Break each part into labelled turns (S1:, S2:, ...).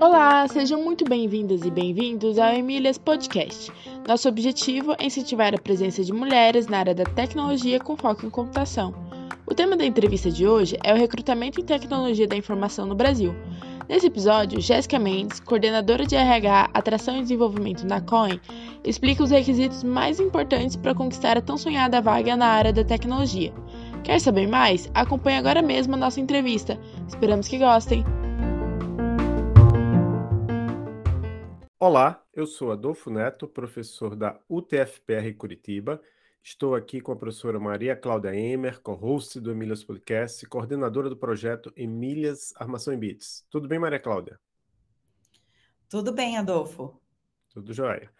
S1: Olá, sejam muito bem-vindas e bem-vindos ao Emílias Podcast. Nosso objetivo é incentivar a presença de mulheres na área da tecnologia com foco em computação. O tema da entrevista de hoje é o recrutamento em tecnologia da informação no Brasil. Nesse episódio, Jéssica Mendes, coordenadora de RH, Atração e Desenvolvimento na COIN, explica os requisitos mais importantes para conquistar a tão sonhada vaga na área da tecnologia. Quer saber mais? Acompanhe agora mesmo a nossa entrevista. Esperamos que gostem!
S2: Olá, eu sou Adolfo Neto, professor da UTFPR Curitiba. Estou aqui com a professora Maria Cláudia Emer, co-host do Emílias Podcast, coordenadora do projeto Emílias Armação em Bits. Tudo bem, Maria Cláudia?
S3: Tudo bem, Adolfo.
S2: Tudo jóia.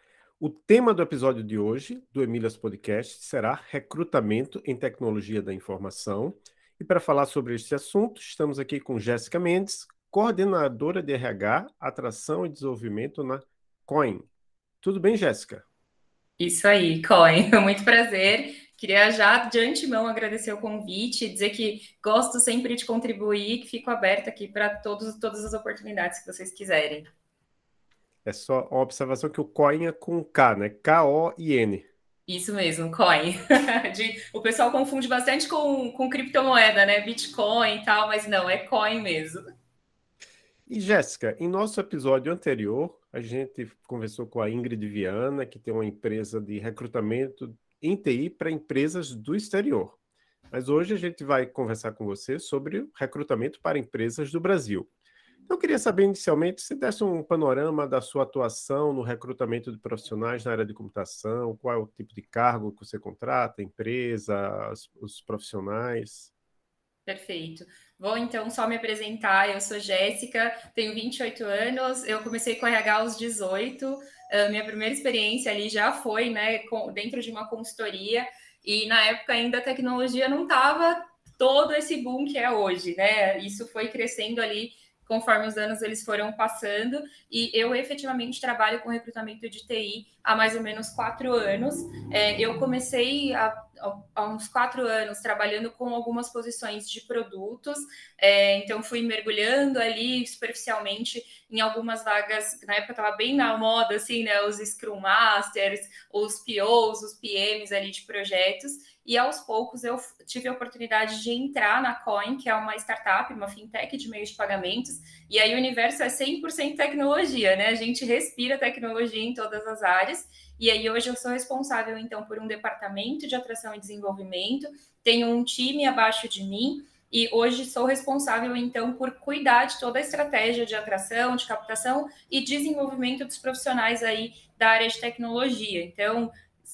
S2: O tema do episódio de hoje do Emílias Podcast será recrutamento em tecnologia da informação. E para falar sobre este assunto, estamos aqui com Jéssica Mendes, coordenadora de RH, atração e desenvolvimento na Coin. Tudo bem, Jéssica?
S4: Isso aí, Coin. Muito prazer. Queria já de antemão agradecer o convite, dizer que gosto sempre de contribuir, que fico aberta aqui para todas as oportunidades que vocês quiserem.
S2: É só uma observação que o Coin é com K, né? K-O-I-N.
S4: Isso mesmo, coin. De, o pessoal confunde bastante com, com criptomoeda, né? Bitcoin e tal, mas não, é coin mesmo.
S2: E Jéssica, em nosso episódio anterior, a gente conversou com a Ingrid Viana, que tem uma empresa de recrutamento em TI para empresas do exterior. Mas hoje a gente vai conversar com você sobre recrutamento para empresas do Brasil. Eu queria saber inicialmente se desse um panorama da sua atuação no recrutamento de profissionais na área de computação, qual é o tipo de cargo que você contrata, empresa, os, profissionais.
S4: Perfeito. Vou então só me apresentar. Eu sou Jéssica, tenho 28 anos. Eu comecei com RH aos 18. Uh, minha primeira experiência ali já foi, né, dentro de uma consultoria. E na época ainda a tecnologia não estava todo esse boom que é hoje, né? Isso foi crescendo ali conforme os anos eles foram passando, e eu efetivamente trabalho com recrutamento de TI há mais ou menos quatro anos. É, eu comecei há, há, uns quatro anos trabalhando com algumas posições de produtos, é, então fui mergulhando ali superficialmente em algumas vagas, na época estava bem na moda, assim, né, os Scrum Masters, os POs, os PMs ali de projetos, e aos poucos eu tive a oportunidade de entrar na Coin, que é uma startup, uma fintech de meios de pagamentos, e aí o universo é 100% tecnologia, né? A gente respira tecnologia em todas as áreas. E aí hoje eu sou responsável então por um departamento de atração e desenvolvimento, tenho um time abaixo de mim e hoje sou responsável então por cuidar de toda a estratégia de atração, de captação e desenvolvimento dos profissionais aí da área de tecnologia. Então,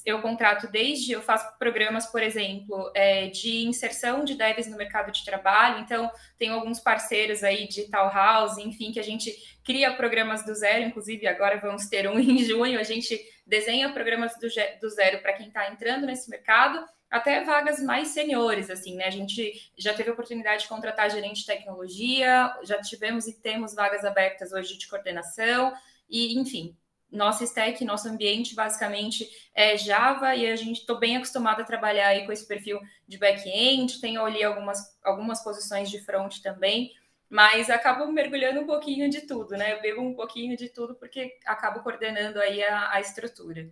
S4: eu contrato desde, eu faço programas, por exemplo, é, de inserção de devs no mercado de trabalho, então tenho alguns parceiros aí de Tal House, enfim, que a gente cria programas do zero, inclusive agora vamos ter um em junho, a gente desenha programas do, do zero para quem está entrando nesse mercado, até vagas mais seniores, assim, né? A gente já teve a oportunidade de contratar gerente de tecnologia, já tivemos e temos vagas abertas hoje de coordenação, e enfim, nossa stack, nosso ambiente basicamente é Java e a gente estou bem acostumado a trabalhar aí com esse perfil de back-end, tenho ali algumas, algumas posições de front também, mas acabo mergulhando um pouquinho de tudo, né? Eu bebo um pouquinho de tudo porque acabo coordenando aí a, a estrutura.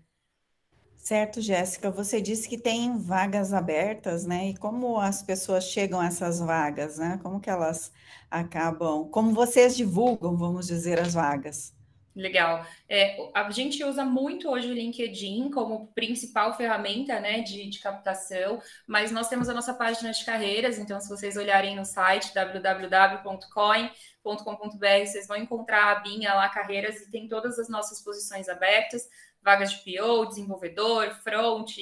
S3: Certo, Jéssica, você disse que tem vagas abertas, né? E como as pessoas chegam a essas vagas, né? Como que elas acabam, como vocês divulgam, vamos dizer, as vagas?
S4: Legal. É, a gente usa muito hoje o LinkedIn como principal ferramenta né, de, de, captação, mas nós temos a nossa página de carreiras, então se vocês olharem no site www.coin.com.br, vocês vão encontrar a abinha lá, carreiras, e tem todas as nossas posições abertas, vagas de PO, desenvolvedor, front,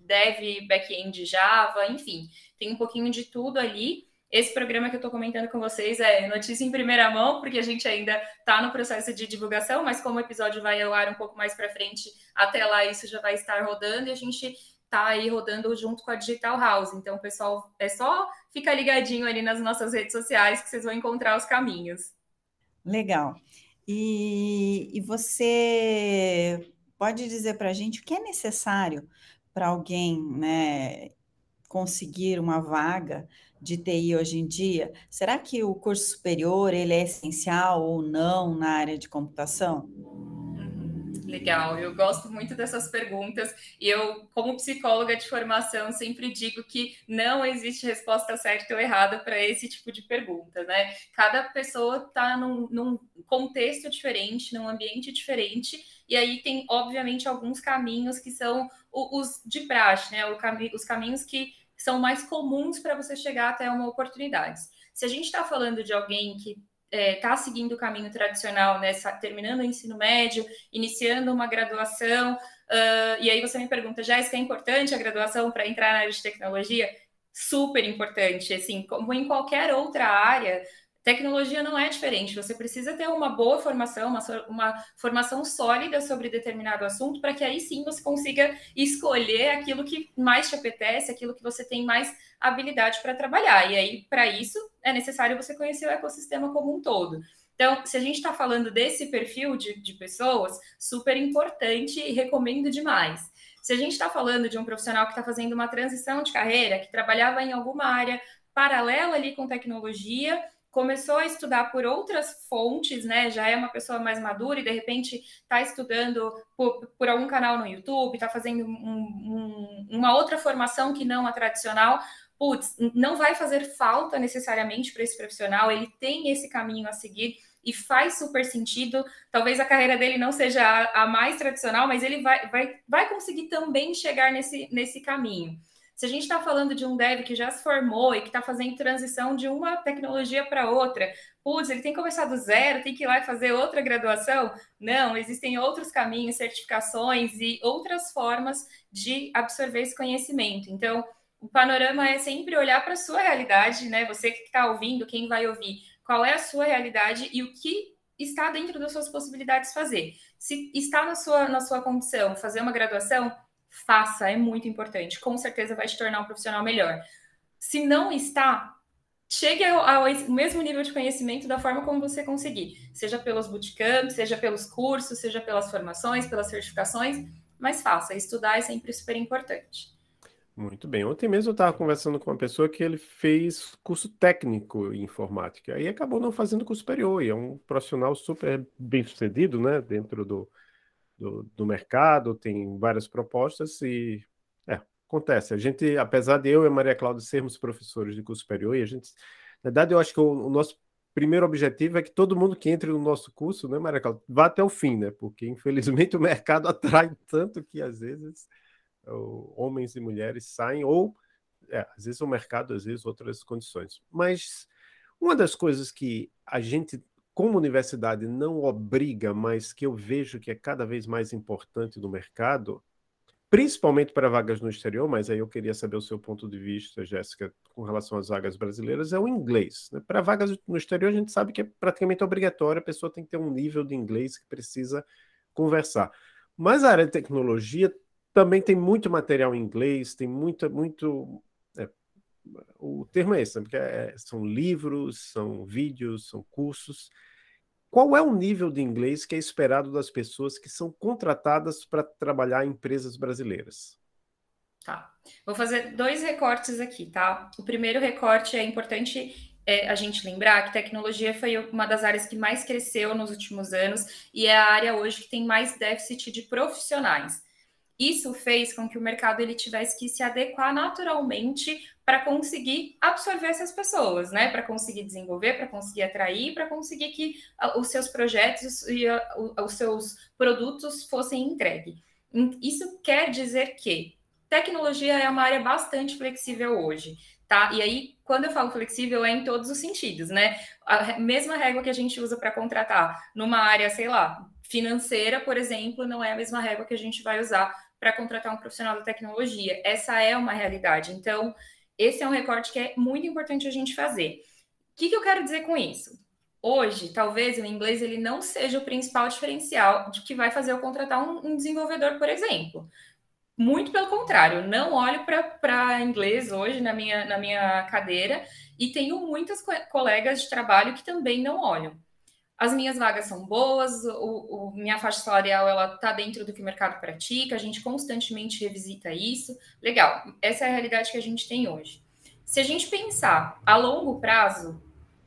S4: dev, back-end Java, enfim, tem um pouquinho de tudo ali. Esse programa que eu estou comentando com vocês é notícia em primeira mão, porque a gente ainda está no processo de divulgação, mas como o episódio vai ao ar um pouco mais para frente, até lá isso já vai estar rodando e a gente está aí rodando junto com a Digital House. Então, pessoal, é só ficar ligadinho ali nas nossas redes sociais que vocês vão encontrar os caminhos.
S3: Legal. E, e você pode dizer para a gente o que é necessário para alguém né, conseguir uma vaga de TI hoje em dia, será que o curso superior ele é essencial ou não na área de computação?
S4: Legal, eu gosto muito dessas perguntas e eu, como psicóloga de formação, sempre digo que não existe resposta certa ou errada para esse tipo de pergunta, né? Cada pessoa está num, num contexto diferente, num ambiente diferente, e aí tem, obviamente, alguns caminhos que são os de praxe, né? Os caminhos que são mais comuns para você chegar até uma oportunidade. Se a gente está falando de alguém que está é, tá seguindo o caminho tradicional, né, terminando o ensino médio, iniciando uma graduação, uh, e aí você me pergunta, Jéssica, é importante a graduação para entrar na área de tecnologia? Super importante, assim, como em qualquer outra área, Tecnologia não é diferente, você precisa ter uma boa formação, uma, uma formação sólida sobre determinado assunto, para que aí sim você consiga escolher aquilo que mais te apetece, aquilo que você tem mais habilidade para trabalhar. E aí, para isso, é necessário você conhecer o ecossistema como um todo. Então, se a gente está falando desse perfil de, de pessoas, super importante e recomendo demais. Se a gente está falando de um profissional que está fazendo uma transição de carreira, que trabalhava em alguma área paralela ali com tecnologia, começou a estudar por outras fontes, né? Já é uma pessoa mais madura e de repente está estudando por, por, algum canal no YouTube, está fazendo um, um, uma outra formação que não a tradicional. Putz, não vai fazer falta necessariamente para esse profissional, ele tem esse caminho a seguir e faz super sentido. Talvez a carreira dele não seja a, a mais tradicional, mas ele vai, vai, vai conseguir também chegar nesse, nesse caminho. Se a gente está falando de um dev que já se formou e que está fazendo transição de uma tecnologia para outra, putz, ele tem que começar do zero, tem que ir lá e fazer outra graduação? Não, existem outros caminhos, certificações e outras formas de absorver esse conhecimento. Então, o panorama é sempre olhar para a sua realidade, né? Você que está ouvindo, quem vai ouvir, qual é a sua realidade e o que está dentro das suas possibilidades fazer. Se está na sua, na sua condição fazer uma graduação, faça, é muito importante. Com certeza vai te tornar um profissional melhor. Se não está, chegue ao, ao, mesmo nível de conhecimento da forma como você conseguir, seja pelos bootcamps, seja pelos cursos, seja pelas formações, pelas certificações, mas faça. Estudar é sempre super importante.
S2: Muito bem. Ontem mesmo eu estava conversando com uma pessoa que ele fez curso técnico em informática, aí acabou não fazendo curso superior, e é um profissional super bem sucedido, né, dentro do, do, do mercado, tem várias propostas e é, acontece. A gente, apesar de eu e a Maria Cláudia sermos professores de curso superior, e a gente, na verdade, eu acho que o, o nosso primeiro objetivo é que todo mundo que entre no nosso curso, né, Maria Cláudia, vá até o fim, né? Porque infelizmente o mercado atrai tanto que às vezes homens e mulheres saem ou é, às vezes o mercado, às vezes outras condições. Mas uma das coisas que a gente como universidade não obriga, mas que eu vejo que é cada vez mais importante no mercado, principalmente para vagas no exterior, mas aí eu queria saber o seu ponto de vista, Jéssica, com relação às vagas brasileiras, é o inglês. Né? Para vagas no exterior, a gente sabe que é praticamente obrigatório, a pessoa tem que ter um nível de inglês que precisa conversar. Mas a área de tecnologia também tem muito material em inglês, tem muita, muito. É, o termo é esse, né? porque é, são livros, são vídeos, são cursos. Qual é o nível de inglês que é esperado das pessoas que são contratadas para trabalhar em empresas brasileiras?
S4: Tá. Vou fazer dois recortes aqui, tá? O primeiro recorte é importante é, a gente lembrar que tecnologia foi uma das áreas que mais cresceu nos últimos anos e é a área hoje que tem mais déficit de profissionais. Isso fez com que o mercado ele tivesse que se adequar naturalmente para conseguir absorver essas pessoas, né? Para conseguir desenvolver, para conseguir atrair, para conseguir que os seus projetos e os seus produtos fossem entregues. Isso quer dizer que tecnologia é uma área bastante flexível hoje, tá? E aí, quando eu falo flexível, é em todos os sentidos, né? A mesma régua que a gente usa para contratar numa área, sei lá, financeira, por exemplo, não é a mesma régua que a gente vai usar para contratar um profissional da tecnologia. Essa é uma realidade. Então, esse é um recorte que é muito importante a gente fazer. O que, que eu quero dizer com isso? Hoje, talvez o inglês ele não seja o principal diferencial de que vai fazer eu contratar um, um desenvolvedor, por exemplo. Muito pelo contrário, não olho para inglês hoje na minha, na minha cadeira e tenho muitas colegas de trabalho que também não olham as minhas vagas são boas, o, o minha faixa salarial ela está dentro do que o mercado pratica, a gente constantemente revisita isso. Legal, essa é a realidade que a gente tem hoje. Se a gente pensar a longo prazo,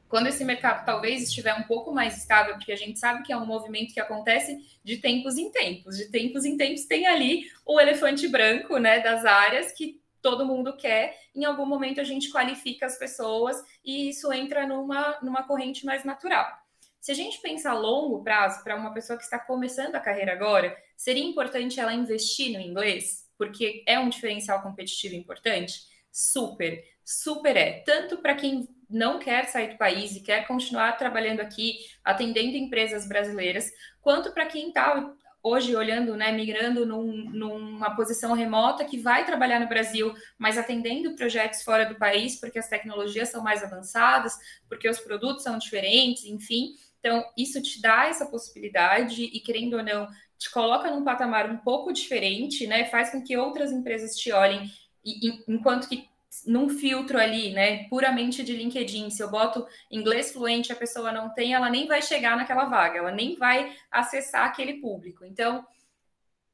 S4: quando esse mercado talvez estiver um pouco mais estável, porque a gente sabe que é um movimento que acontece de tempos em tempos, de tempos em tempos tem ali o elefante branco, né, das áreas que todo mundo quer, em algum momento a gente qualifica as pessoas e isso entra numa, numa corrente mais natural. Se a gente pensar a longo prazo, para uma pessoa que está começando a carreira agora, seria importante ela investir no inglês, porque é um diferencial competitivo importante? Super, super é. Tanto para quem não quer sair do país e quer continuar trabalhando aqui, atendendo empresas brasileiras, quanto para quem está hoje olhando, né, migrando num, numa posição remota que vai trabalhar no Brasil, mas atendendo projetos fora do país, porque as tecnologias são mais avançadas, porque os produtos são diferentes, enfim. Então, isso te dá essa possibilidade e, querendo ou não, te coloca num patamar um pouco diferente, né? Faz com que outras empresas te olhem, e, enquanto que num filtro ali, né, puramente de LinkedIn, se eu boto inglês fluente, a pessoa não tem, ela nem vai chegar naquela vaga, ela nem vai acessar aquele público. Então,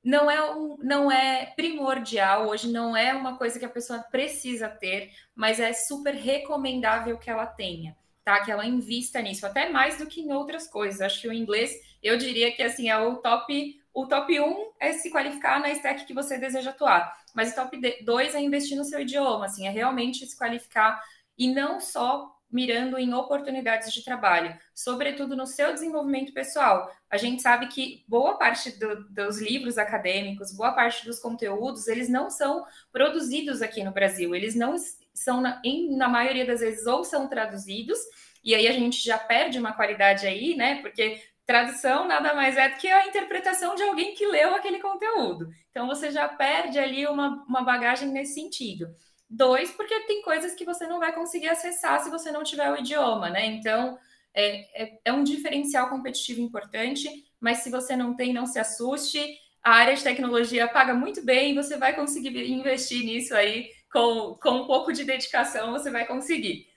S4: não é, um, não é primordial, hoje não é uma coisa que a pessoa precisa ter, mas é super recomendável que ela tenha, tá? Que ela invista nisso, até mais do que em outras coisas. Acho que o inglês, eu diria que assim, é o top o top 1 é se qualificar na stack que você deseja atuar, mas o top 2 é investir no seu idioma, assim, é realmente se qualificar e não só mirando em oportunidades de trabalho, sobretudo no seu desenvolvimento pessoal. A gente sabe que boa parte do, dos livros acadêmicos, boa parte dos conteúdos, eles não são produzidos aqui no Brasil, eles não são, na, em, na maioria das vezes, ou são traduzidos, e aí a gente já perde uma qualidade aí, né? Porque Tradução nada mais é do que a interpretação de alguém que leu aquele conteúdo. Então você já perde ali uma, uma bagagem nesse sentido. Dois, porque tem coisas que você não vai conseguir acessar se você não tiver o idioma, né? Então é, é, é um diferencial competitivo importante, mas se você não tem, não se assuste. A área de tecnologia paga muito bem, você vai conseguir investir nisso aí com, com um pouco de dedicação, você vai conseguir.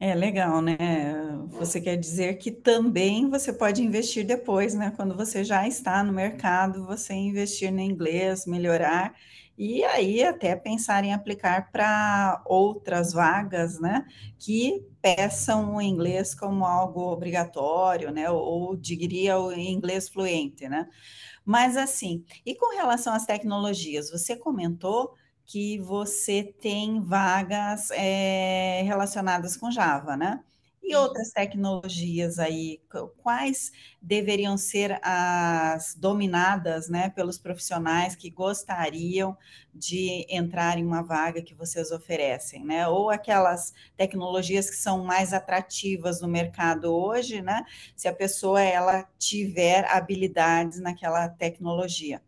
S3: É legal, né? Você quer dizer que também você pode investir depois, né? Quando você já está no mercado, você investir no inglês, melhorar, e aí até pensar em aplicar para outras vagas, né? Que peçam o inglês como algo obrigatório, né? Ou diria o inglês fluente, né? Mas assim, e com relação às tecnologias, você comentou que você tem vagas é, relacionadas com Java, né? E outras tecnologias aí, quais deveriam ser as dominadas né, pelos profissionais que gostariam de entrar em uma vaga que vocês oferecem, né? Ou aquelas tecnologias que são mais atrativas no mercado hoje, né? Se a pessoa ela tiver habilidades naquela tecnologia.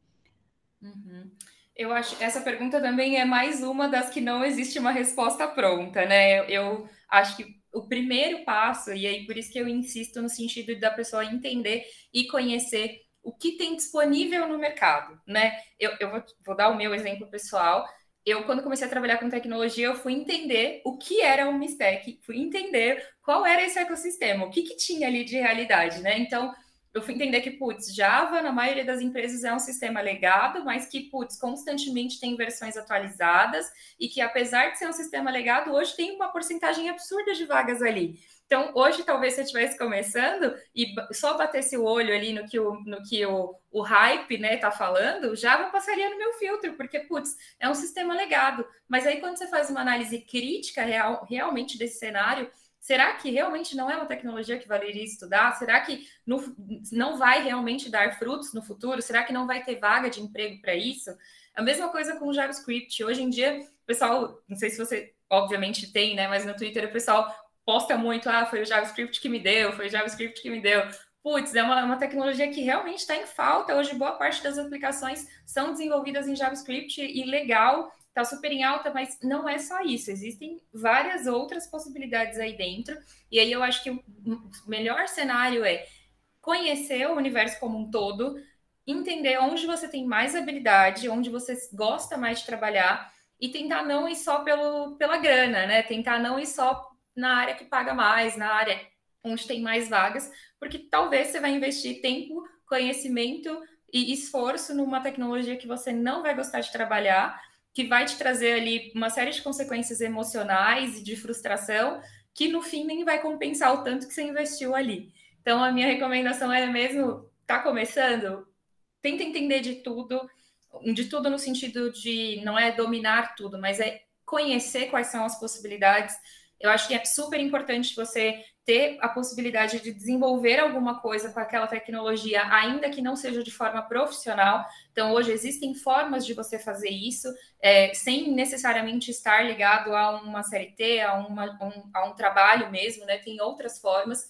S4: Uhum. Eu acho essa pergunta também é mais uma das que não existe uma resposta pronta, né? Eu, acho que o primeiro passo, e aí por isso que eu insisto no sentido da pessoa entender e conhecer o que tem disponível no mercado, né? Eu, eu vou, vou dar o meu exemplo pessoal. Eu, quando comecei a trabalhar com tecnologia, eu fui entender o que era uma stack, fui entender qual era esse ecossistema, o que, que tinha ali de realidade, né? Então, eu fui entender que, putz, Java, na maioria das empresas, é um sistema legado, mas que, putz, constantemente tem versões atualizadas e que, apesar de ser um sistema legado, hoje tem uma porcentagem absurda de vagas ali. Então, hoje, talvez se eu estivesse começando e só batesse o olho ali no que o, no que o, o hype né, tá falando, Java passaria no meu filtro, porque, putz, é um sistema legado. Mas aí, quando você faz uma análise crítica real, realmente desse cenário, Será que realmente não é uma tecnologia que valeria estudar? Será que no, não vai realmente dar frutos no futuro? Será que não vai ter vaga de emprego para isso? A mesma coisa com o JavaScript. Hoje em dia, o pessoal, não sei se você obviamente tem, né? Mas no Twitter o pessoal posta muito: ah, foi o JavaScript que me deu, foi o JavaScript que me deu. Putz, é uma, uma tecnologia que realmente está em falta. Hoje, boa parte das aplicações são desenvolvidas em JavaScript e legal está super em alta, mas não é só isso, existem várias outras possibilidades aí dentro, e aí eu acho que o melhor cenário é conhecer o universo como um todo, entender onde você tem mais habilidade, onde você gosta mais de trabalhar, e tentar não ir só pelo, pela grana, né? Tentar não ir só na área que paga mais, na área onde tem mais vagas, porque talvez você vai investir tempo, conhecimento e esforço numa tecnologia que você não vai gostar de trabalhar que vai te trazer ali uma série de consequências emocionais e de frustração, que no fim nem vai compensar o tanto que você investiu ali. Então, a minha recomendação é mesmo, tá começando, tenta entender de tudo, de tudo no sentido de não é dominar tudo, mas é conhecer quais são as possibilidades. Eu acho que é super importante você ter a possibilidade de desenvolver alguma coisa com aquela tecnologia, ainda que não seja de forma profissional. Então, hoje existem formas de você fazer isso, é, sem necessariamente estar ligado a uma CLT, a, uma, um, a um trabalho mesmo, né? Tem outras formas.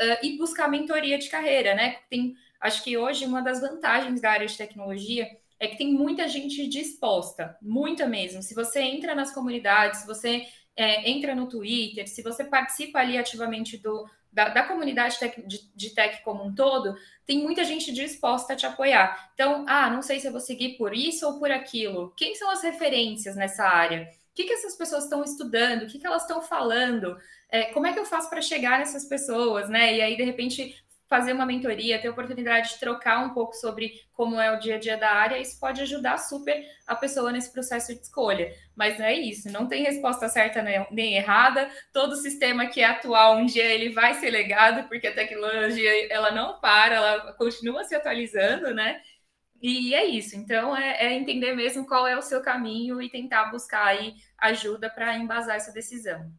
S4: Uh, e buscar mentoria de carreira, né? Tem, acho que hoje uma das vantagens da área de tecnologia é que tem muita gente disposta, muita mesmo. Se você entra nas comunidades, se você é, entra no Twitter, se você participa ali ativamente do, da, da comunidade tech, de, de, tech como um todo, tem muita gente disposta a te apoiar. Então, ah, não sei se eu vou seguir por isso ou por aquilo. Quem são as referências nessa área? O que, que essas pessoas estão estudando? O que, que elas estão falando? É, como é que eu faço para chegar nessas pessoas, né? E aí, de repente, fazer uma mentoria, ter a oportunidade de trocar um pouco sobre como é o dia a dia da área, isso pode ajudar super a pessoa nesse processo de escolha. Mas não é isso, não tem resposta certa nem errada. Todo sistema que é atual, um dia ele vai ser legado, porque a tecnologia ela não para, ela continua se atualizando, né? E é isso. Então, é, é entender mesmo qual é o seu caminho e tentar buscar aí ajuda para embasar essa decisão.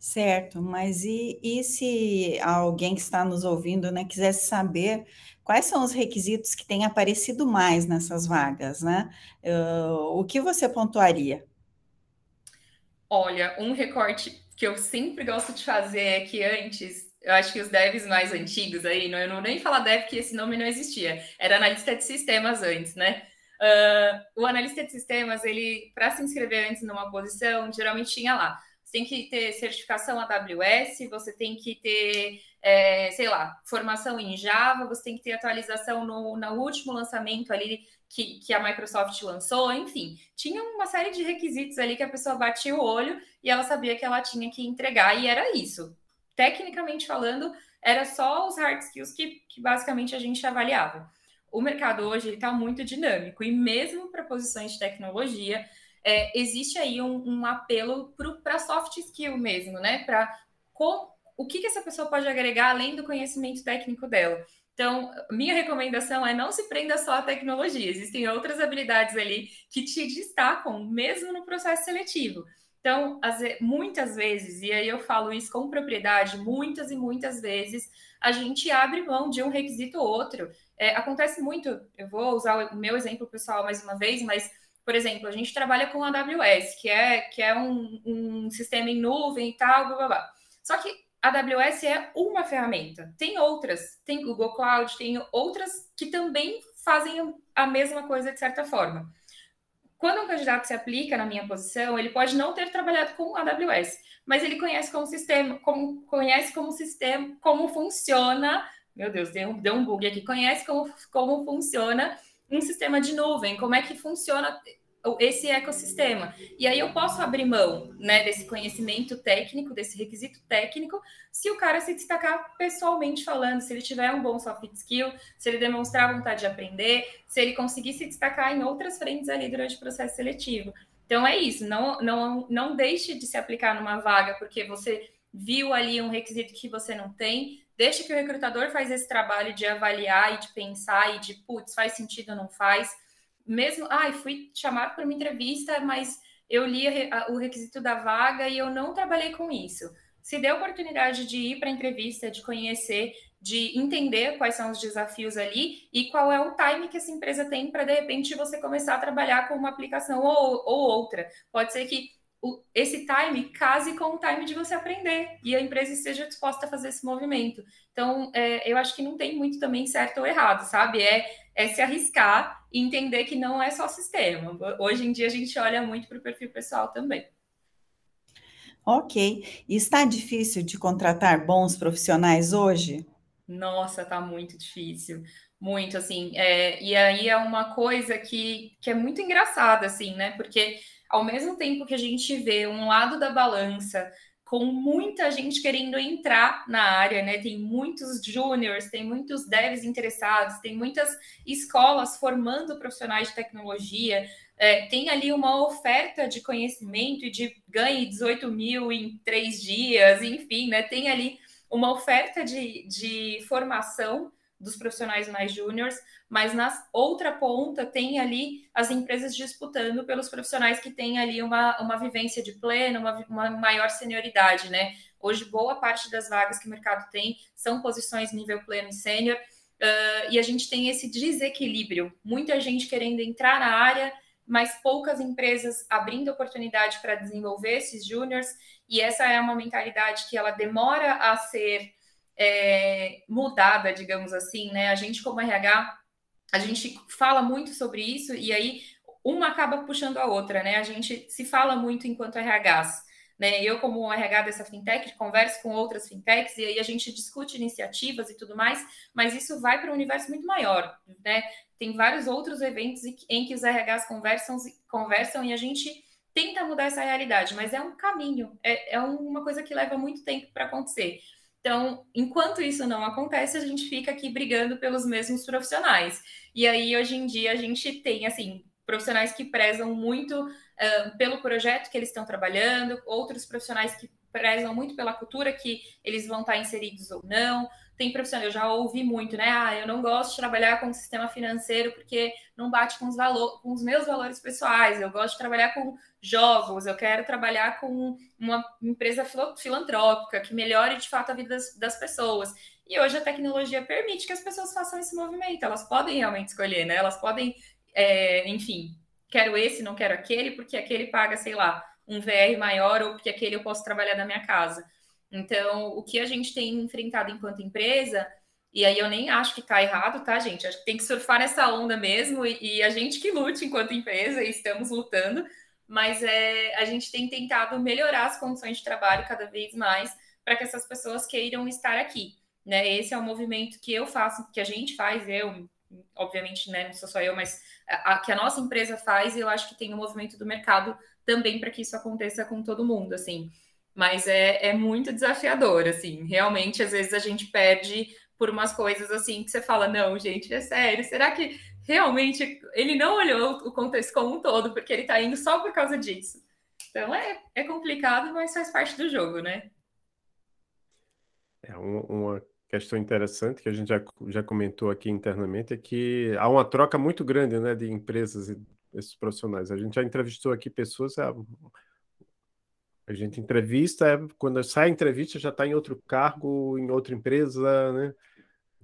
S3: Certo, mas e, e se alguém que está nos ouvindo, né, quisesse saber quais são os requisitos que têm aparecido mais nessas vagas, né? Uh, o que você pontuaria?
S4: Olha, um recorte que eu sempre gosto de fazer é que antes, eu acho que os devs mais antigos aí, não, eu não nem falar dev que esse nome não existia, era analista de sistemas antes, né? Uh, o analista de sistemas, ele, para se inscrever antes numa posição, geralmente tinha lá você tem que ter certificação AWS, você tem que ter, é, sei lá, formação em Java, você tem que ter atualização no, no último lançamento ali que, que a Microsoft lançou, enfim, tinha uma série de requisitos ali que a pessoa batia o olho e ela sabia que ela tinha que entregar, e era isso. Tecnicamente falando, era só os hard skills que, que basicamente a gente avaliava. O mercado hoje está muito dinâmico, e mesmo para posições de tecnologia, é, existe aí um, um apelo para soft skill mesmo, né? Para o que, que essa pessoa pode agregar além do conhecimento técnico dela. Então, minha recomendação é não se prenda só à tecnologia, existem outras habilidades ali que te destacam, mesmo no processo seletivo. Então, muitas vezes, e aí eu falo isso com propriedade, muitas e muitas vezes, a gente abre mão de um requisito ou outro. É, acontece muito, eu vou usar o meu exemplo pessoal mais uma vez, mas por exemplo, a gente trabalha com AWS, que é, que é um, um sistema em nuvem e tal, blá, blá, blá. Só que AWS é uma ferramenta. Tem outras, tem Google Cloud, tem outras que também fazem a mesma coisa de certa forma. Quando um candidato se aplica na minha posição, ele pode não ter trabalhado com AWS, mas ele conhece como sistema, como conhece como sistema, como funciona. Meu Deus, deu, deu um bug aqui. Conhece como, como funciona um sistema de nuvem, como é que funciona esse ecossistema. E aí eu posso abrir mão né, desse conhecimento técnico, desse requisito técnico, se o cara se destacar pessoalmente falando, se ele tiver um bom soft skill, se ele demonstrar vontade de aprender, se ele conseguir se destacar em outras frentes ali durante o processo seletivo. Então é isso, não, não, não deixe de se aplicar numa vaga porque você viu ali um requisito que você não tem, Deixa que o recrutador faz esse trabalho de avaliar e de pensar e de, putz, faz sentido ou não faz. Mesmo, ai, ah, fui chamado para uma entrevista, mas eu li o requisito da vaga e eu não trabalhei com isso. Se dê a oportunidade de ir para a entrevista, de conhecer, de entender quais são os desafios ali e qual é o time que essa empresa tem para, de repente, você começar a trabalhar com uma aplicação ou, ou outra. Pode ser que o, esse time case com o time de você aprender e a empresa esteja disposta a fazer esse movimento. Então, é, eu acho que não tem muito também certo ou errado, sabe? É, é se arriscar e entender que não é só sistema. Hoje em dia a gente olha muito para o perfil pessoal também.
S3: Ok. E está difícil de contratar bons profissionais hoje?
S4: Nossa, tá muito difícil. Muito, assim. É, e aí é uma coisa que, que é muito engraçada, assim, né? Porque ao mesmo tempo que a gente vê um lado da balança com muita gente querendo entrar na área, né? Tem muitos juniors, tem muitos devs interessados, tem muitas escolas formando profissionais de tecnologia. é, tem ali uma oferta de conhecimento e de ganhe 18 mil em três dias, enfim, né? Tem ali uma oferta de, de formação dos profissionais mais júniores, mas na outra ponta tem ali as empresas disputando pelos profissionais que têm ali uma, uma vivência de pleno, uma, uma maior senioridade, né? Hoje, boa parte das vagas que o mercado tem são posições nível pleno e sênior, uh, e a gente tem esse desequilíbrio. Muita gente querendo entrar na área, mas poucas empresas abrindo oportunidade para desenvolver esses júniores, e essa é uma mentalidade que ela demora a ser é, mudada, digamos assim, né? A gente, como RH, a gente fala muito sobre isso, e aí uma acaba puxando a outra, né? A gente se fala muito enquanto RHs. Né? Eu, como RH dessa fintech, converso com outras fintechs e aí a gente discute iniciativas e tudo mais, mas isso vai para um universo muito maior. Né? Tem vários outros eventos em que os RHs conversam, conversam e a gente tenta mudar essa realidade, mas é um caminho, é, é uma coisa que leva muito tempo para acontecer. Então, enquanto isso não acontece, a gente fica aqui brigando pelos mesmos profissionais. E aí, hoje em dia, a gente tem, assim, profissionais que prezam muito uh, pelo projeto que eles estão trabalhando, outros profissionais que prezam muito pela cultura que eles vão estar inseridos ou não. Tem profissional, eu já ouvi muito, né? Ah, eu não gosto de trabalhar com o sistema financeiro porque não bate com os, valor, com os meus valores pessoais. Eu gosto de trabalhar com jogos, eu quero trabalhar com uma empresa filantrópica que melhore de fato a vida das, das pessoas. E hoje a tecnologia permite que as pessoas façam esse movimento, elas podem realmente escolher, né? Elas podem, é, enfim, quero esse, não quero aquele, porque aquele paga, sei lá, um VR maior ou porque aquele eu posso trabalhar da minha casa. Então, o que a gente tem enfrentado enquanto empresa, e aí eu nem acho que está errado, tá, gente? Acho que tem que surfar nessa onda mesmo e, e, a gente que lute enquanto empresa, e estamos lutando, mas é, a gente tem tentado melhorar as condições de trabalho cada vez mais para que essas pessoas queiram estar aqui. Né? Esse é o movimento que eu faço, que a gente faz, eu, obviamente, né, não sou só eu, mas a, a, que a nossa empresa faz, e eu acho que tem um movimento do mercado também para que isso aconteça com todo mundo, assim. Mas é, é muito desafiador, assim. Realmente, às vezes a gente perde por umas coisas assim que você fala, não, gente, é sério, será que realmente ele não olhou o contexto como um todo, porque ele está indo só por causa disso? Então é, é complicado, mas faz parte do jogo, né?
S2: É uma questão interessante que a gente já, já comentou aqui internamente é que há uma troca muito grande né, de empresas e esses profissionais. A gente já entrevistou aqui pessoas, a gente entrevista, é, quando sai a entrevista já está em outro cargo, em outra empresa, né?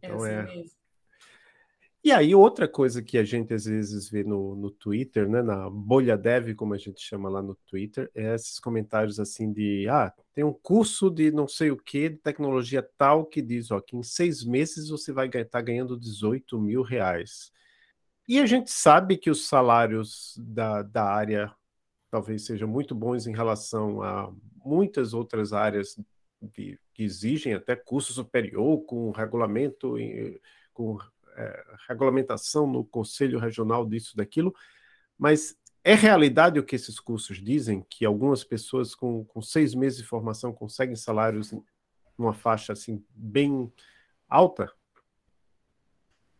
S4: Então, é, assim é...
S2: E aí, outra coisa que a gente às vezes vê no, no Twitter, né, na bolha dev, como a gente chama lá no Twitter, é esses comentários assim de, ah, tem um curso de não sei o que, de tecnologia tal, que diz, ó, que em seis meses você vai estar tá ganhando 18 mil reais. E a gente sabe que os salários da, da área talvez sejam muito bons em relação a muitas outras áreas de, que exigem até curso superior, com regulamento, com é, regulamentação no Conselho Regional disso, daquilo, mas é realidade o que esses cursos dizem, que algumas pessoas com, com seis meses de formação conseguem salários numa faixa assim bem alta?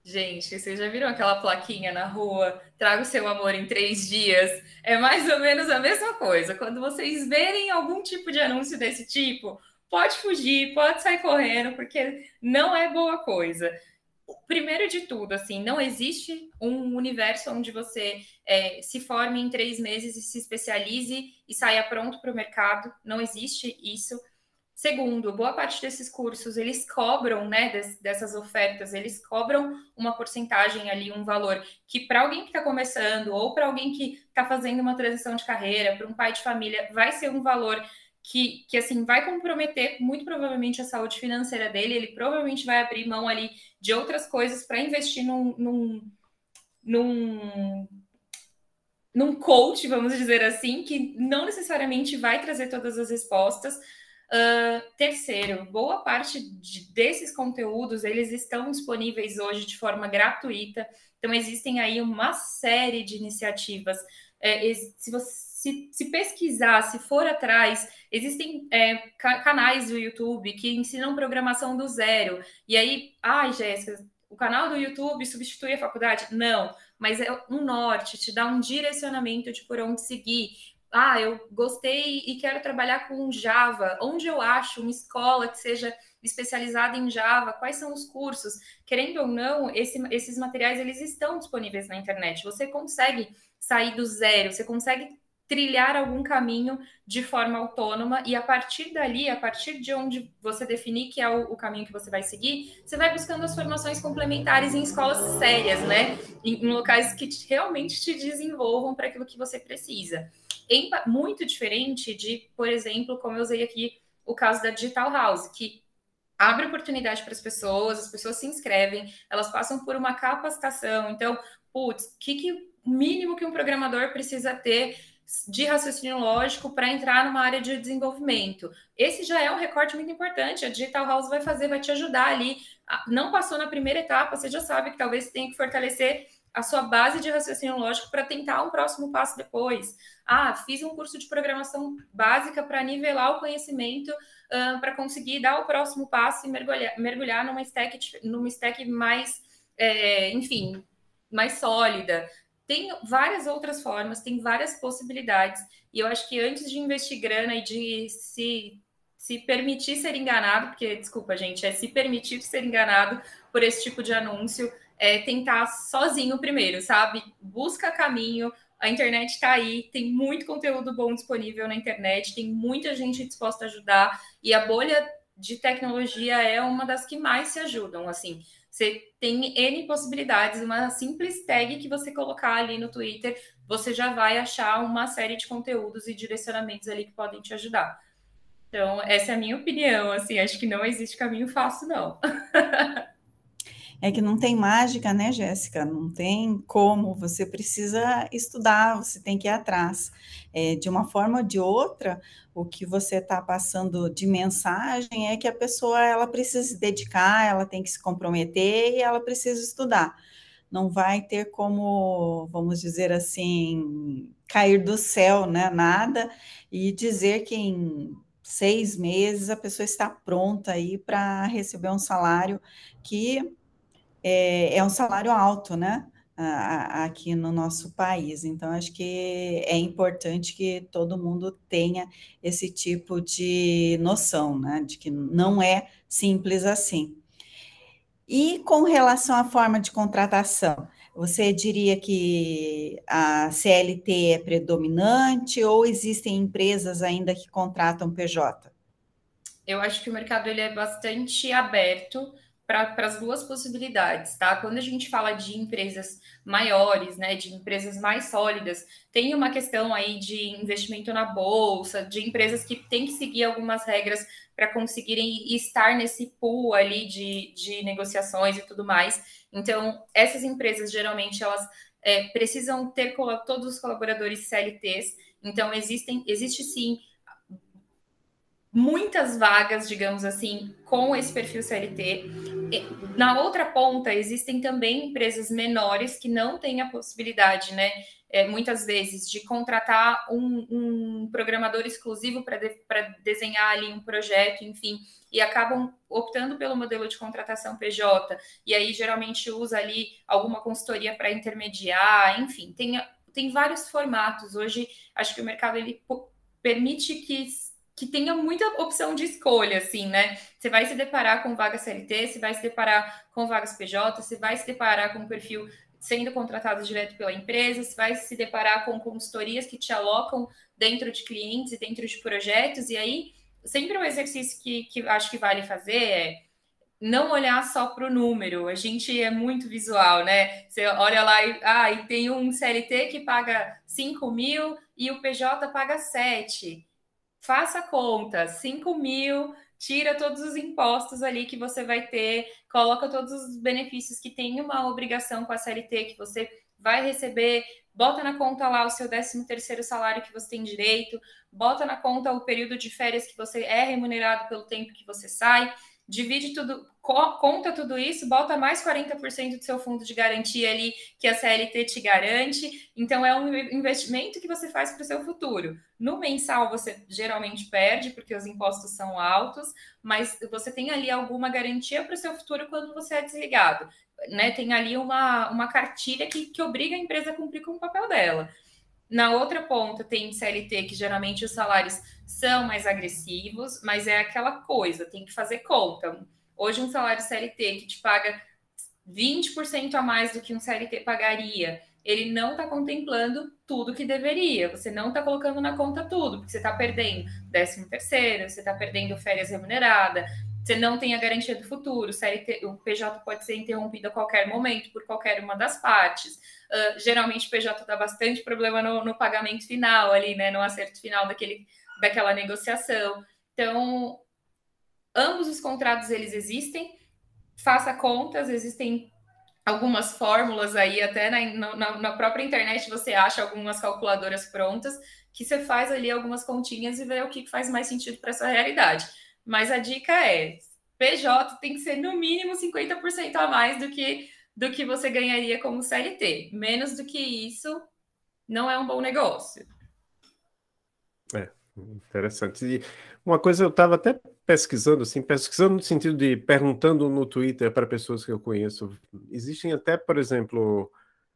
S4: Gente, vocês já viram aquela plaquinha na rua? Traga o seu amor em três dias. É mais ou menos a mesma coisa. Quando vocês verem algum tipo de anúncio desse tipo, pode fugir, pode sair correndo, porque não é boa coisa primeiro de tudo, assim, não existe um universo onde você é, se forme em três meses e se especialize e saia pronto para o mercado. Não existe isso. Segundo, boa parte desses cursos eles cobram, né, des, dessas ofertas, eles cobram uma porcentagem ali, um valor que para alguém que está começando ou para alguém que está fazendo uma transição de carreira, para um pai de família, vai ser um valor que, que assim vai comprometer muito provavelmente a saúde financeira dele. Ele provavelmente vai abrir mão ali de outras coisas para investir num, num, num, num coach, vamos dizer assim, que não necessariamente vai trazer todas as respostas. Uh, terceiro, boa parte de, desses conteúdos eles estão disponíveis hoje de forma gratuita. Então existem aí uma série de iniciativas. É, se você se, se pesquisar, se for atrás, existem é, ca canais do YouTube que ensinam programação do zero. E aí, ai, Jéssica, o canal do YouTube substitui a faculdade? Não, mas é um norte, te dá um direcionamento de por onde seguir. Ah, eu gostei e quero trabalhar com Java. Onde eu acho uma escola que seja especializada em Java? Quais são os cursos? Querendo ou não, esse, esses materiais eles estão disponíveis na internet. Você consegue sair do zero, você consegue trilhar algum caminho de forma autônoma e a partir dali, a partir de onde você definir que é o, o caminho que você vai seguir, você vai buscando as formações complementares em escolas sérias, né? Em, em locais que te, realmente te desenvolvam para aquilo que você precisa. Em, muito diferente de, por exemplo, como eu usei aqui o caso da Digital House, que abre oportunidade para as pessoas, as pessoas se inscrevem, elas passam por uma capacitação. Então, putz, o que, que mínimo que um programador precisa ter de raciocínio lógico para entrar numa área de desenvolvimento. Esse já é um recorte muito importante. A Digital House vai fazer, vai te ajudar ali. Não passou na primeira etapa, você já sabe que talvez tenha que fortalecer a sua base de raciocínio lógico para tentar um próximo passo depois. Ah, fiz um curso de programação básica para nivelar o conhecimento uh, para conseguir dar o próximo passo e mergulhar, mergulhar numa stack, numa stack mais, é, enfim, mais sólida. Tem várias outras formas, tem várias possibilidades. E eu acho que antes de investir grana e de se, se permitir ser enganado, porque, desculpa, gente, é se permitir ser enganado por esse tipo de anúncio, é tentar sozinho primeiro, sabe? Busca caminho, a internet está aí, tem muito conteúdo bom disponível na internet, tem muita gente disposta a ajudar, e a bolha de tecnologia é uma das que mais se ajudam, assim. Você tem N possibilidades, uma simples tag que você colocar ali no Twitter, você já vai achar uma série de conteúdos e direcionamentos ali que podem te ajudar. Então, essa é a minha opinião, assim, acho que não existe caminho fácil, não.
S3: É que não tem mágica, né, Jéssica? Não tem como. Você precisa estudar, você tem que ir atrás. É, de uma forma ou de outra, o que você está passando de mensagem é que a pessoa ela precisa se dedicar, ela tem que se comprometer e ela precisa estudar. Não vai ter como, vamos dizer assim, cair do céu, né? Nada, e dizer que em seis meses a pessoa está pronta aí para receber um salário que é, é um salário alto, né? aqui no nosso país. Então, acho que é importante que todo mundo tenha esse tipo de noção, né? De que não é simples assim. E com relação à forma de contratação, você diria que a CLT é predominante ou existem empresas ainda que contratam PJ?
S4: Eu acho que o mercado ele é bastante aberto para as duas possibilidades, tá? Quando a gente fala de empresas maiores, né, de empresas mais sólidas, tem uma questão aí de investimento na bolsa, de empresas que têm que seguir algumas regras para conseguirem estar nesse pool ali de, de negociações e tudo mais. Então, essas empresas geralmente elas é, precisam ter todos os colaboradores CLTs. Então, existem, existe sim muitas vagas, digamos assim, com esse perfil CLT. Na outra ponta, existem também empresas menores que não têm a possibilidade, né, é, muitas vezes, de contratar um, um programador exclusivo para de, desenhar ali um projeto, enfim, e acabam optando pelo modelo de contratação PJ, e aí geralmente usa ali alguma consultoria para intermediar, enfim, tem, tem vários formatos. Hoje, acho que o mercado ele permite que que tenha muita opção de escolha, assim, né? Você vai se deparar com vaga CLT, você vai se deparar com vagas PJ, você vai se deparar com um perfil sendo contratado direto pela empresa, você vai se deparar com consultorias que te alocam dentro de clientes e dentro de projetos, e aí sempre um exercício que, que acho que vale fazer é não olhar só para o número. A gente é muito visual, né? Você olha lá e, ah, e tem um CLT que paga 5 mil e o PJ paga 7 faça conta, 5 mil, tira todos os impostos ali que você vai ter, coloca todos os benefícios que tem uma obrigação com a CLT que você vai receber, bota na conta lá o seu 13 terceiro salário que você tem direito, bota na conta o período de férias que você é remunerado pelo tempo que você sai, divide tudo, co conta tudo isso, bota mais 40% do seu fundo de garantia ali que a CLT te garante. Então, é um investimento que você faz para o seu futuro. No mensal, você geralmente perde, porque os impostos são altos, mas você tem ali alguma garantia para o seu futuro quando você é desligado. Né? Tem ali uma, uma cartilha que, que obriga a empresa a cumprir com o papel dela. Na outra ponta, tem CLT, que geralmente os salários são mais agressivos, mas é aquela coisa, tem que fazer conta. Hoje, um salário CLT que te paga 20% a mais do que um CLT pagaria, ele não está contemplando tudo que deveria. Você não está colocando na conta tudo, porque você está perdendo 13 terceiro, você está perdendo férias remunerada, você não tem a garantia do futuro, o, PJ pode ser interrompido a qualquer momento por qualquer uma das partes. Uh, geralmente o PJ dá bastante problema no, no, pagamento final ali, né? No acerto final daquele, daquela negociação. Então, ambos os contratos eles existem. Faça contas, existem algumas fórmulas aí, até na, na, na, própria internet você acha algumas calculadoras prontas, que você faz ali algumas continhas e vê o que faz mais sentido para essa realidade. Mas a dica é: PJ tem que ser no mínimo 50% a mais do que, do que você ganharia como CLT. Menos do que isso, não é um bom negócio.
S2: É, interessante. E uma coisa eu estava até pesquisando, assim, pesquisando no sentido de perguntando no Twitter para pessoas que eu conheço. Existem até, por exemplo,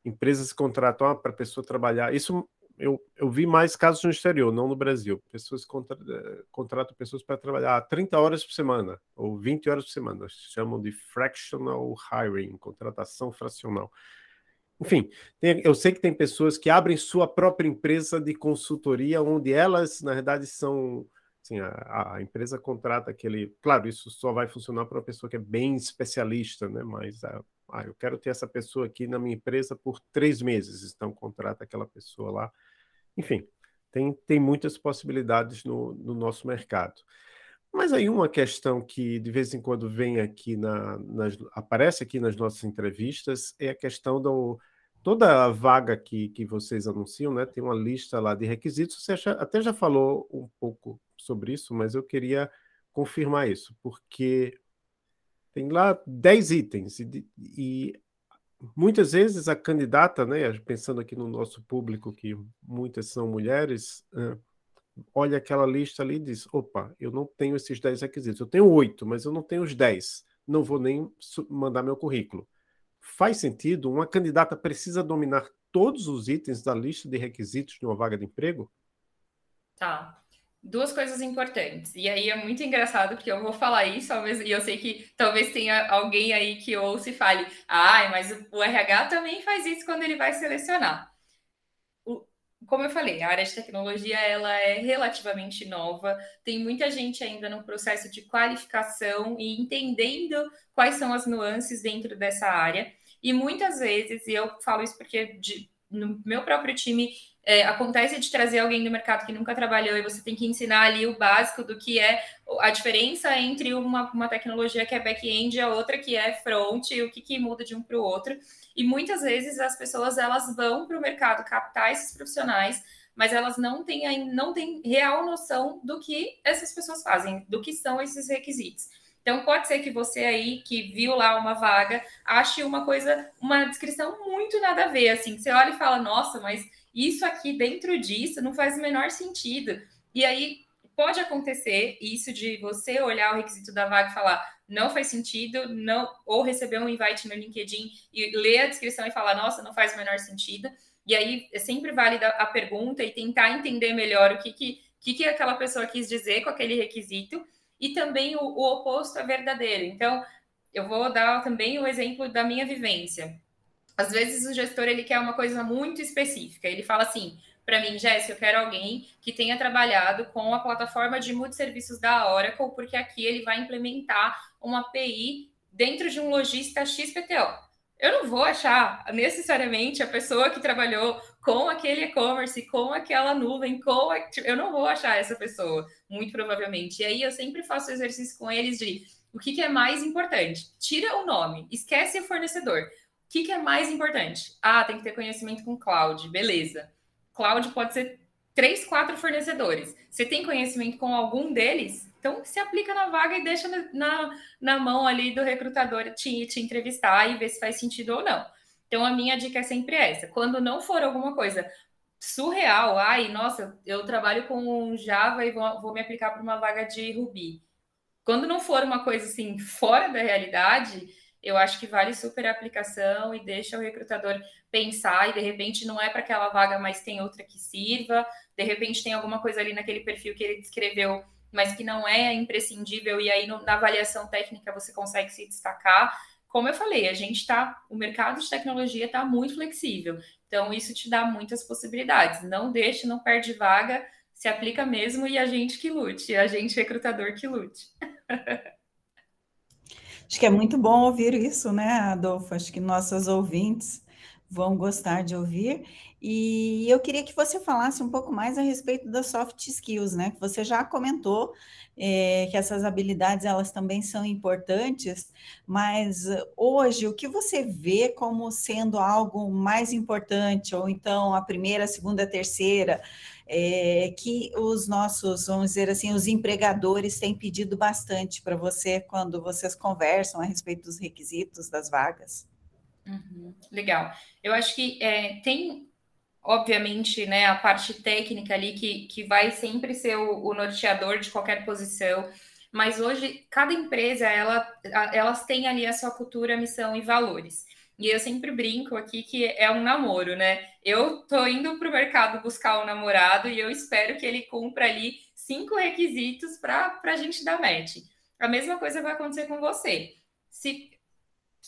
S2: empresas que contratam ah, para a pessoa trabalhar. Isso eu, eu vi mais casos no exterior, não no Brasil. Pessoas contra, eh, contratam pessoas para trabalhar 30 horas por semana ou 20 horas por semana. Chamam de fractional hiring, contratação fracional. Enfim, tem, eu sei que tem pessoas que abrem sua própria empresa de consultoria, onde elas, na verdade, são. Assim, a, a empresa contrata aquele. Claro, isso só vai funcionar para uma pessoa que é bem especialista, né? Mas a, ah, eu quero ter essa pessoa aqui na minha empresa por três meses, então contrata aquela pessoa lá enfim, tem, tem muitas possibilidades no, no nosso mercado. Mas aí uma questão que de vez em quando vem aqui na, nas, aparece aqui nas nossas entrevistas é a questão do toda a vaga que, que vocês anunciam, né? Tem uma lista lá de requisitos. Você até já falou um pouco sobre isso, mas eu queria confirmar isso, porque tem lá 10 itens e, e muitas vezes a candidata, né, pensando aqui no nosso público, que muitas são mulheres, olha aquela lista ali e diz: opa, eu não tenho esses 10 requisitos, eu tenho oito, mas eu não tenho os 10, não vou nem mandar meu currículo. Faz sentido? Uma candidata precisa dominar todos os itens da lista de requisitos de uma vaga de emprego?
S4: Tá duas coisas importantes. E aí é muito engraçado porque eu vou falar isso, e eu sei que talvez tenha alguém aí que ouça e fale: "Ai, ah, mas o RH também faz isso quando ele vai selecionar". Como eu falei, a área de tecnologia ela é relativamente nova, tem muita gente ainda no processo de qualificação e entendendo quais são as nuances dentro dessa área. E muitas vezes, e eu falo isso porque de, no meu próprio time é, acontece de trazer alguém do mercado que nunca trabalhou e você tem que ensinar ali o básico do que é a diferença entre uma, uma tecnologia que é back-end e a outra que é front, e o que, que muda de um para o outro. E muitas vezes as pessoas elas vão para o mercado captar esses profissionais, mas elas não têm, não têm real noção do que essas pessoas fazem, do que são esses requisitos. Então pode ser que você aí que viu lá uma vaga ache uma coisa, uma descrição muito nada a ver, assim, que você olha e fala, nossa, mas isso aqui dentro disso não faz o menor sentido. E aí pode acontecer isso de você olhar o requisito da vaga e falar não faz sentido, não ou receber um invite no LinkedIn e ler a descrição e falar nossa, não faz o menor sentido. E aí é sempre válida a pergunta e tentar entender melhor o que que, que, que aquela pessoa quis dizer com aquele requisito e também o, o oposto é verdadeiro. Então, eu vou dar também o exemplo da minha vivência. Às vezes o gestor ele quer uma coisa muito específica. Ele fala assim: para mim, Jéssica, eu quero alguém que tenha trabalhado com a plataforma de multisserviços da Oracle, porque aqui ele vai implementar uma API dentro de um lojista XPTO. Eu não vou achar necessariamente a pessoa que trabalhou com aquele e-commerce, com aquela nuvem, com a... eu não vou achar essa pessoa, muito provavelmente. E aí eu sempre faço exercício com eles de o que, que é mais importante. Tira o nome, esquece o fornecedor que, que é mais importante? Ah, tem que ter conhecimento com cloud, beleza. Cloud pode ser três, quatro fornecedores. Você tem conhecimento com algum deles? Então, se aplica na vaga e deixa na, na, mão ali do recrutador te, te entrevistar e ver se faz sentido ou não. Então, a minha dica é sempre essa. Quando não for alguma coisa surreal, ai, nossa, eu trabalho com Java e vou, vou me aplicar para uma vaga de Ruby. Quando não for uma coisa assim fora da realidade, eu acho que vale super a aplicação e deixa o recrutador pensar e de repente não é para aquela vaga, mas tem outra que sirva, de repente tem alguma coisa ali naquele perfil que ele descreveu, mas que não é imprescindível e aí no, na avaliação técnica você consegue se destacar. Como eu falei, a gente está, o mercado de tecnologia está muito flexível. Então, isso te dá muitas possibilidades. Não deixe, não perde vaga, se aplica mesmo e a gente que lute, a gente recrutador que lute.
S3: Acho que é muito bom ouvir isso, né, Adolfo? Acho que nossos ouvintes vão gostar de ouvir. E eu queria que você falasse um pouco mais a respeito das soft skills, né? Que você já comentou é, que essas habilidades elas também são importantes, mas hoje o que você vê como sendo algo mais importante, ou então a primeira, a segunda, a terceira, é, que os nossos, vamos dizer assim, os empregadores têm pedido bastante para você quando vocês conversam a respeito dos requisitos das vagas?
S4: Uhum, legal. Eu acho que é, tem, obviamente, né, a parte técnica ali que, que vai sempre ser o, o norteador de qualquer posição, mas hoje cada empresa ela, elas têm ali a sua cultura, missão e valores. E eu sempre brinco aqui que é um namoro, né? Eu tô indo para o mercado buscar um namorado e eu espero que ele cumpra ali cinco requisitos para a gente dar match. A mesma coisa vai acontecer com você. Se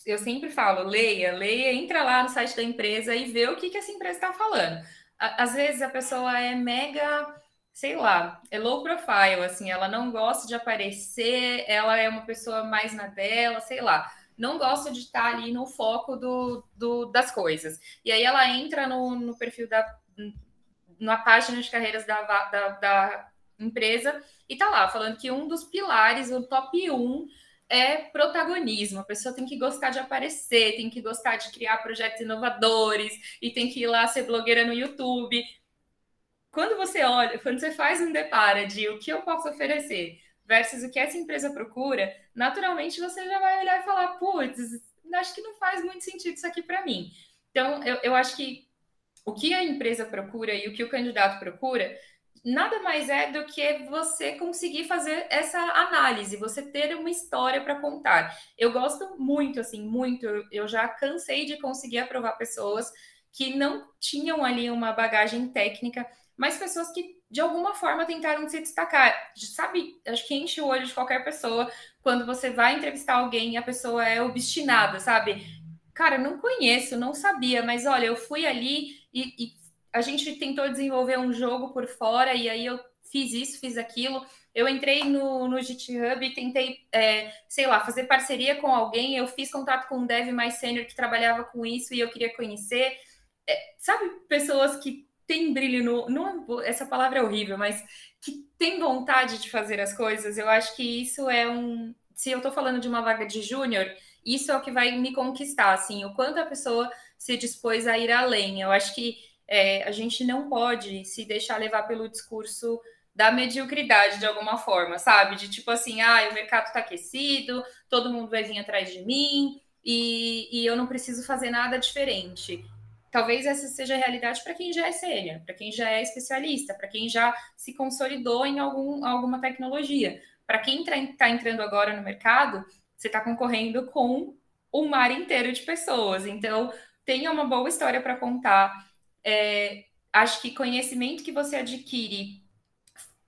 S4: eu sempre falo, leia, leia, entra lá no site da empresa e vê o que, que essa empresa está falando. Às vezes a pessoa é mega, sei lá, é low profile, assim, ela não gosta de aparecer, ela é uma pessoa mais na dela, sei lá, não gosta de estar ali no foco do, do das coisas. E aí ela entra no, no perfil da. na página de carreiras da, da, da empresa e tá lá falando que um dos pilares, o top 1 é protagonismo. A pessoa tem que gostar de aparecer, tem que gostar de criar projetos inovadores e tem que ir lá ser blogueira no YouTube. Quando você olha, quando você faz um depara de o que eu posso oferecer versus o que essa empresa procura, naturalmente você já vai olhar e falar, putz, acho que não faz muito sentido isso aqui para mim. Então, eu, eu acho que o que a empresa procura e o que o candidato procura nada mais é do que você conseguir fazer essa análise, você ter uma história para contar. Eu gosto muito, assim, muito. Eu já cansei de conseguir aprovar pessoas que não tinham ali uma bagagem técnica, mas pessoas que de alguma forma tentaram se destacar. Sabe, acho que enche o olho de qualquer pessoa quando você vai entrevistar alguém e a pessoa é obstinada, sabe? Cara, não conheço, não sabia, mas olha, eu fui ali e, e a gente tentou desenvolver um jogo por fora e aí eu fiz isso, fiz aquilo. Eu entrei no, no GitHub e tentei, é, sei lá, fazer parceria com alguém. Eu fiz contato com um dev mais sênior que trabalhava com isso e eu queria conhecer. É, sabe, pessoas que têm brilho no. Não, essa palavra é horrível, mas que têm vontade de fazer as coisas. Eu acho que isso é um. Se eu estou falando de uma vaga de júnior, isso é o que vai me conquistar, assim, o quanto a pessoa se dispôs a ir além. Eu acho que é, a gente não pode se deixar levar pelo discurso da mediocridade de alguma forma, sabe? De tipo assim, ah, o mercado está aquecido, todo mundo vai vir atrás de mim e, e eu não preciso fazer nada diferente. Talvez essa seja a realidade para quem já é sênior, para quem já é especialista, para quem já se consolidou em algum, alguma tecnologia. Para quem está entrando agora no mercado, você está concorrendo com um mar inteiro de pessoas. Então, tenha uma boa história para contar é, acho que conhecimento que você adquire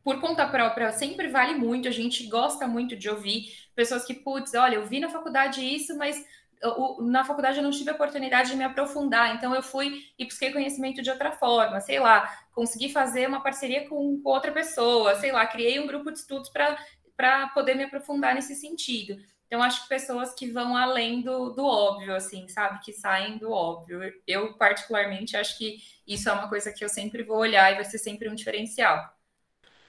S4: por conta própria sempre vale muito. A gente gosta muito de ouvir pessoas que, putz, olha, eu vi na faculdade isso, mas eu, na faculdade eu não tive a oportunidade de me aprofundar, então eu fui e busquei conhecimento de outra forma, sei lá, consegui fazer uma parceria com, com outra pessoa, sei lá, criei um grupo de estudos para poder me aprofundar nesse sentido. Então, acho que pessoas que vão além do, do óbvio, assim, sabe? Que saem do óbvio. Eu, particularmente, acho que isso é uma coisa que eu sempre vou olhar e vai ser sempre um diferencial.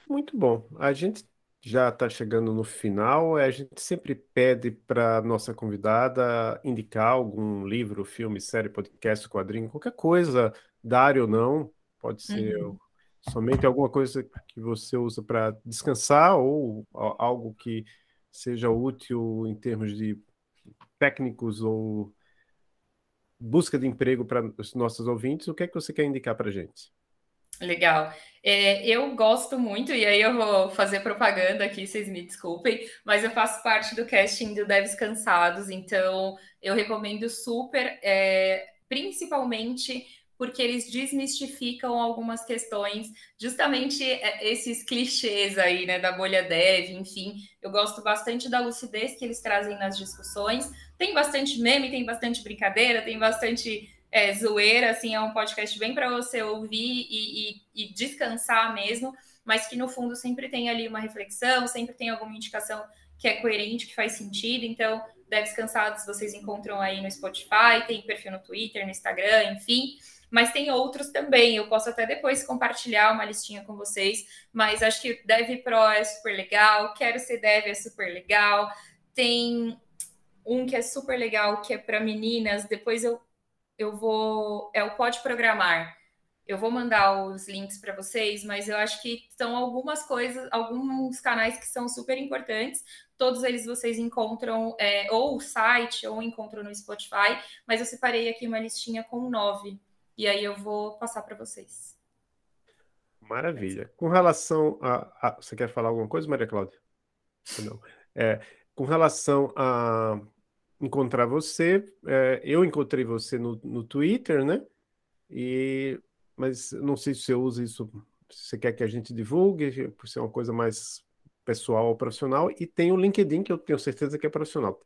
S2: Muito bom. A gente já está chegando no final. A gente sempre pede para nossa convidada indicar algum livro, filme, série, podcast, quadrinho, qualquer coisa, dar ou não, pode ser uhum. somente alguma coisa que você usa para descansar ou algo que seja útil em termos de técnicos ou busca de emprego para os nossos ouvintes, o que é que você quer indicar para a gente?
S4: Legal. É, eu gosto muito, e aí eu vou fazer propaganda aqui, vocês me desculpem, mas eu faço parte do casting do Devs Cansados, então eu recomendo super, é, principalmente porque eles desmistificam algumas questões, justamente é, esses clichês aí, né, da bolha dev, enfim. Eu gosto bastante da lucidez que eles trazem nas discussões. Tem bastante meme, tem bastante brincadeira, tem bastante é, zoeira, assim, é um podcast bem para você ouvir e, e, e descansar mesmo, mas que no fundo sempre tem ali uma reflexão, sempre tem alguma indicação que é coerente, que faz sentido. Então, Devs Cansados vocês encontram aí no Spotify, tem perfil no Twitter, no Instagram, enfim mas tem outros também. Eu posso até depois compartilhar uma listinha com vocês, mas acho que Dev Pro é super legal, Quero Ser Dev é super legal. Tem um que é super legal, que é para meninas, depois eu, eu vou. É o Pode Programar. Eu vou mandar os links para vocês, mas eu acho que são algumas coisas, alguns canais que são super importantes. Todos eles vocês encontram é, ou o site ou encontram no Spotify, mas eu separei aqui uma listinha com nove e aí eu vou passar para vocês.
S2: Maravilha. Com relação a, a, Você quer falar alguma coisa, Maria Cláudia? Não. É, com relação a encontrar você, é, eu encontrei você no, no Twitter, né? E, mas não sei se você usa isso, se você quer que a gente divulgue, por ser uma coisa mais pessoal ou profissional, e tem o LinkedIn, que eu tenho certeza que é profissional.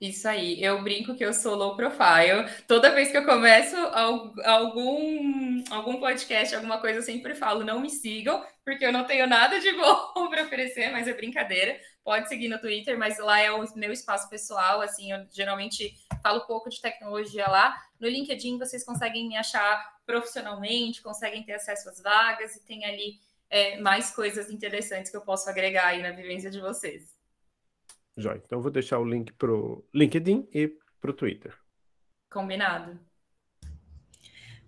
S4: Isso aí, eu brinco que eu sou low profile. Toda vez que eu começo algum, algum podcast, alguma coisa, eu sempre falo: não me sigam, porque eu não tenho nada de bom para oferecer, mas é brincadeira. Pode seguir no Twitter, mas lá é o meu espaço pessoal. Assim, eu geralmente falo pouco de tecnologia lá. No LinkedIn, vocês conseguem me achar profissionalmente, conseguem ter acesso às vagas e tem ali é, mais coisas interessantes que eu posso agregar aí na vivência de vocês.
S2: Jóia. Então, eu vou deixar o link para o LinkedIn e para o Twitter.
S4: Combinado.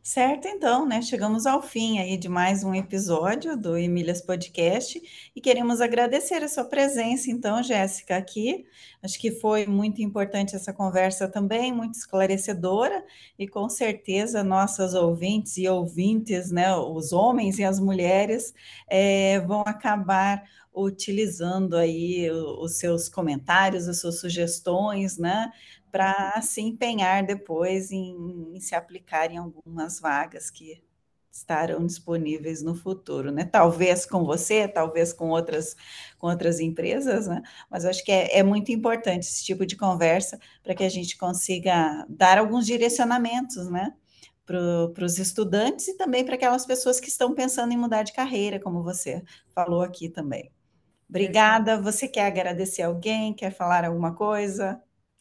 S3: Certo, então, né? Chegamos ao fim aí de mais um episódio do Emílias Podcast e queremos agradecer a sua presença, então, Jéssica, aqui. Acho que foi muito importante essa conversa também, muito esclarecedora, e com certeza nossas ouvintes e ouvintes, né, os homens e as mulheres, é, vão acabar utilizando aí os seus comentários, as suas sugestões, né, para se empenhar depois em, em, se aplicar em algumas vagas que estarão disponíveis no futuro, né? Talvez com você, talvez com outras, com outras empresas, né? Mas acho que é, é muito importante esse tipo de conversa para que a gente consiga dar alguns direcionamentos, né? Para os estudantes e também para aquelas pessoas que estão pensando em mudar de carreira, como você falou aqui também. Obrigada. Você quer agradecer alguém? Quer falar alguma coisa?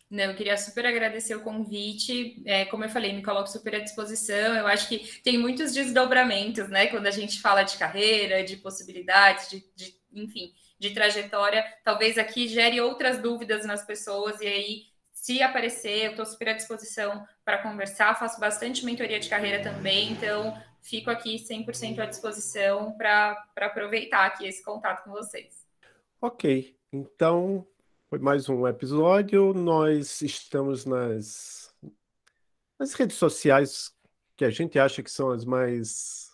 S4: Não, eu queria super agradecer o convite. É, como eu falei, me coloco super à disposição. Eu acho que tem muitos desdobramentos, né? Quando a gente fala de carreira, de possibilidades, de, de enfim, de trajetória. Talvez aqui gere outras dúvidas nas pessoas, e aí, se aparecer, eu estou super à disposição para conversar. Faço bastante mentoria de carreira também, então fico aqui 100% à disposição para aproveitar aqui esse contato com vocês.
S2: Ok, então foi mais um episódio. Nós estamos nas, nas redes sociais que a gente acha que são as mais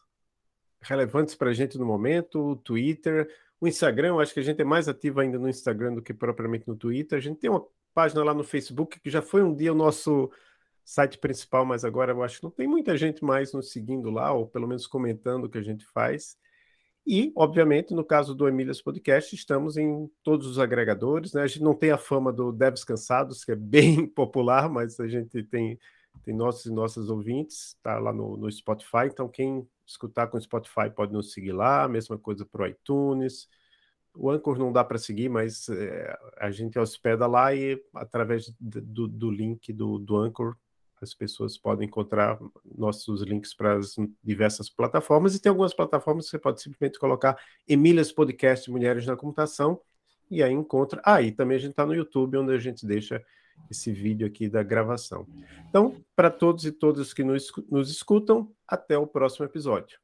S2: relevantes para a gente no momento, o Twitter, o Instagram, eu acho que a gente é mais ativo ainda no Instagram do que propriamente no Twitter. A gente tem uma página lá no Facebook que já foi um dia o nosso site principal, mas agora eu acho que não tem muita gente mais nos seguindo lá, ou pelo menos comentando o que a gente faz. E, obviamente, no caso do Emílias Podcast, estamos em todos os agregadores. Né? A gente não tem a fama do Devs Cansados, que é bem popular, mas a gente tem, tem nossos e nossas ouvintes, está lá no, no Spotify. Então, quem escutar com o Spotify pode nos seguir lá, mesma coisa para o iTunes. O Anchor não dá para seguir, mas é, a gente hospeda lá e através do, do link do, do Anchor as pessoas podem encontrar nossos links para as diversas plataformas e tem algumas plataformas que você pode simplesmente colocar Emílias Podcast Mulheres na Computação e aí encontra. Ah, e também a gente está no YouTube, onde a gente deixa esse vídeo aqui da gravação. Então, para todos e todas que nos, nos escutam, até o próximo episódio.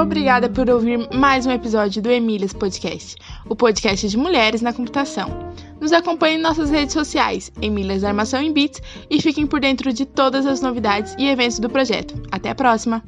S1: Obrigada por ouvir mais um episódio do Emílias Podcast, o podcast de mulheres na computação. Nos acompanhe em nossas redes sociais, Emílias Armação em Bits, e fiquem por dentro de todas as novidades e eventos do projeto. Até a próxima!